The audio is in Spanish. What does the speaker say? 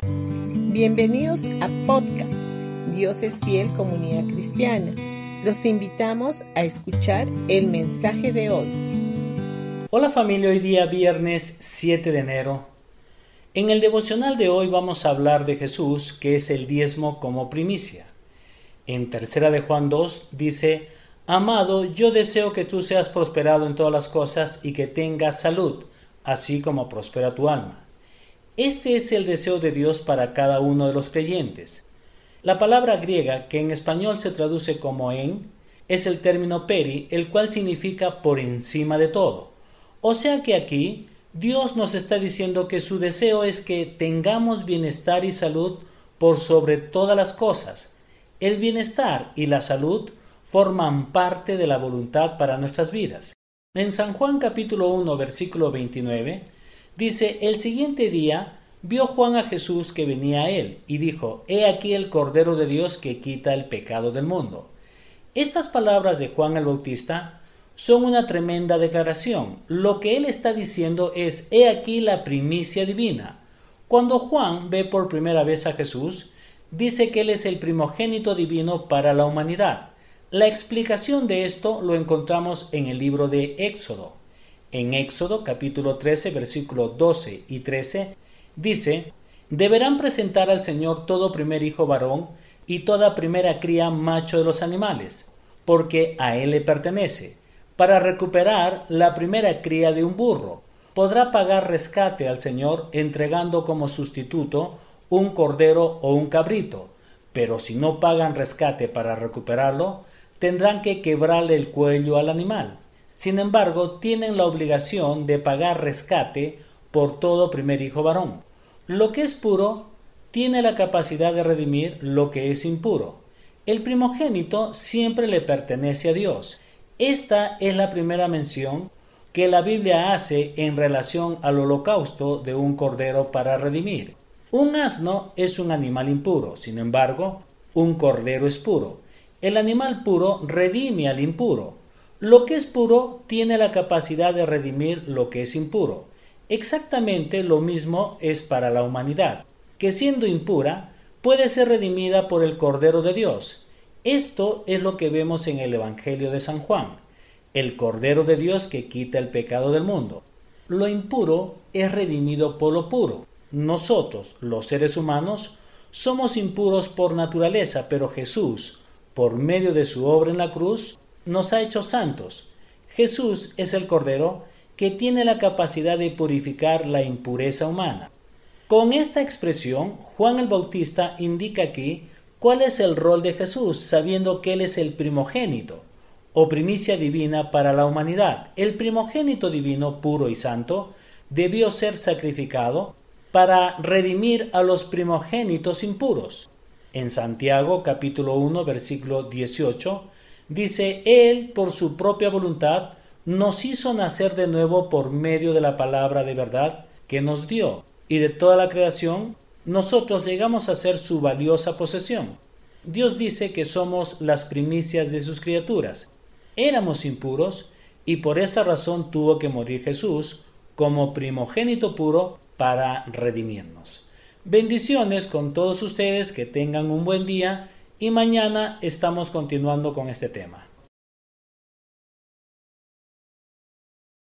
Bienvenidos a podcast Dios es fiel comunidad cristiana. Los invitamos a escuchar el mensaje de hoy. Hola familia, hoy día viernes 7 de enero. En el devocional de hoy vamos a hablar de Jesús, que es el diezmo como primicia. En tercera de Juan 2 dice, Amado, yo deseo que tú seas prosperado en todas las cosas y que tengas salud, así como prospera tu alma. Este es el deseo de Dios para cada uno de los creyentes. La palabra griega, que en español se traduce como en, es el término peri, el cual significa por encima de todo. O sea que aquí Dios nos está diciendo que su deseo es que tengamos bienestar y salud por sobre todas las cosas. El bienestar y la salud forman parte de la voluntad para nuestras vidas. En San Juan capítulo 1 versículo 29 dice, el siguiente día vio Juan a Jesús que venía a él y dijo, He aquí el Cordero de Dios que quita el pecado del mundo. Estas palabras de Juan el Bautista son una tremenda declaración. Lo que él está diciendo es, He aquí la primicia divina. Cuando Juan ve por primera vez a Jesús, dice que él es el primogénito divino para la humanidad. La explicación de esto lo encontramos en el libro de Éxodo. En Éxodo capítulo 13 versículos 12 y 13 dice, deberán presentar al Señor todo primer hijo varón y toda primera cría macho de los animales, porque a él le pertenece, para recuperar la primera cría de un burro. Podrá pagar rescate al Señor entregando como sustituto un cordero o un cabrito, pero si no pagan rescate para recuperarlo, tendrán que quebrarle el cuello al animal. Sin embargo, tienen la obligación de pagar rescate por todo primer hijo varón. Lo que es puro tiene la capacidad de redimir lo que es impuro. El primogénito siempre le pertenece a Dios. Esta es la primera mención que la Biblia hace en relación al holocausto de un cordero para redimir. Un asno es un animal impuro, sin embargo, un cordero es puro. El animal puro redime al impuro. Lo que es puro tiene la capacidad de redimir lo que es impuro. Exactamente lo mismo es para la humanidad, que siendo impura puede ser redimida por el Cordero de Dios. Esto es lo que vemos en el Evangelio de San Juan, el Cordero de Dios que quita el pecado del mundo. Lo impuro es redimido por lo puro. Nosotros, los seres humanos, somos impuros por naturaleza, pero Jesús, por medio de su obra en la cruz, nos ha hecho santos. Jesús es el Cordero que tiene la capacidad de purificar la impureza humana. Con esta expresión, Juan el Bautista indica aquí cuál es el rol de Jesús, sabiendo que Él es el primogénito o primicia divina para la humanidad. El primogénito divino puro y santo debió ser sacrificado para redimir a los primogénitos impuros. En Santiago capítulo 1 versículo 18 dice, Él por su propia voluntad nos hizo nacer de nuevo por medio de la palabra de verdad que nos dio, y de toda la creación nosotros llegamos a ser su valiosa posesión. Dios dice que somos las primicias de sus criaturas. Éramos impuros y por esa razón tuvo que morir Jesús como primogénito puro para redimirnos. Bendiciones con todos ustedes, que tengan un buen día y mañana estamos continuando con este tema.